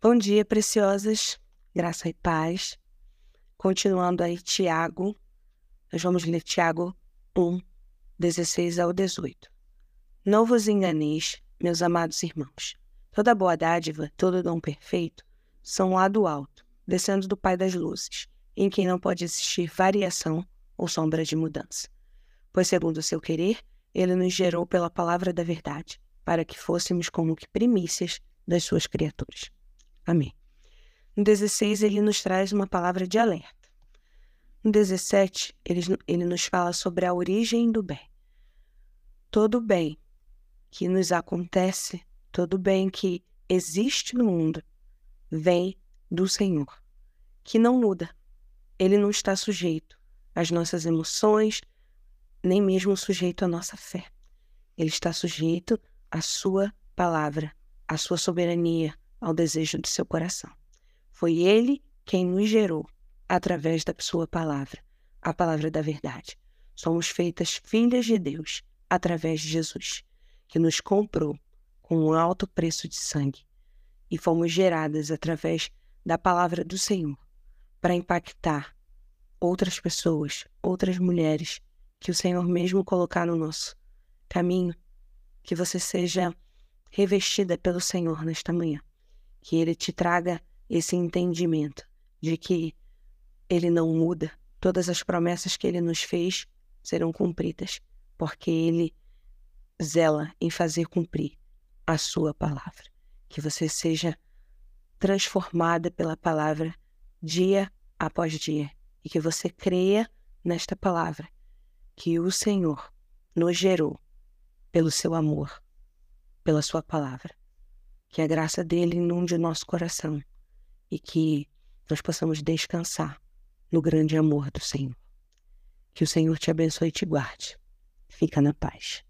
Bom dia, preciosas, graça e paz. Continuando aí, Tiago, nós vamos ler Tiago 1, 16 ao 18. Não vos enganeis, meus amados irmãos. Toda boa dádiva, todo dom perfeito, são lá do alto, descendo do Pai das luzes, em quem não pode existir variação ou sombra de mudança. Pois, segundo o seu querer, ele nos gerou pela palavra da verdade, para que fôssemos como que primícias das suas criaturas. Amém. No 16, ele nos traz uma palavra de alerta. No 17, ele, ele nos fala sobre a origem do bem. Todo bem que nos acontece, todo bem que existe no mundo, vem do Senhor, que não muda. Ele não está sujeito às nossas emoções, nem mesmo sujeito à nossa fé. Ele está sujeito à sua palavra, à sua soberania, ao desejo do seu coração. Foi Ele quem nos gerou através da sua palavra, a palavra da verdade. Somos feitas filhas de Deus através de Jesus, que nos comprou com um alto preço de sangue e fomos geradas através da palavra do Senhor para impactar outras pessoas, outras mulheres que o Senhor mesmo colocar no nosso caminho, que você seja revestida pelo Senhor nesta manhã que ele te traga esse entendimento de que ele não muda, todas as promessas que ele nos fez serão cumpridas, porque ele zela em fazer cumprir a sua palavra. Que você seja transformada pela palavra dia após dia e que você creia nesta palavra que o Senhor nos gerou pelo seu amor, pela sua palavra que a graça dele inunde o nosso coração e que nós possamos descansar no grande amor do Senhor. Que o Senhor te abençoe e te guarde. Fica na paz.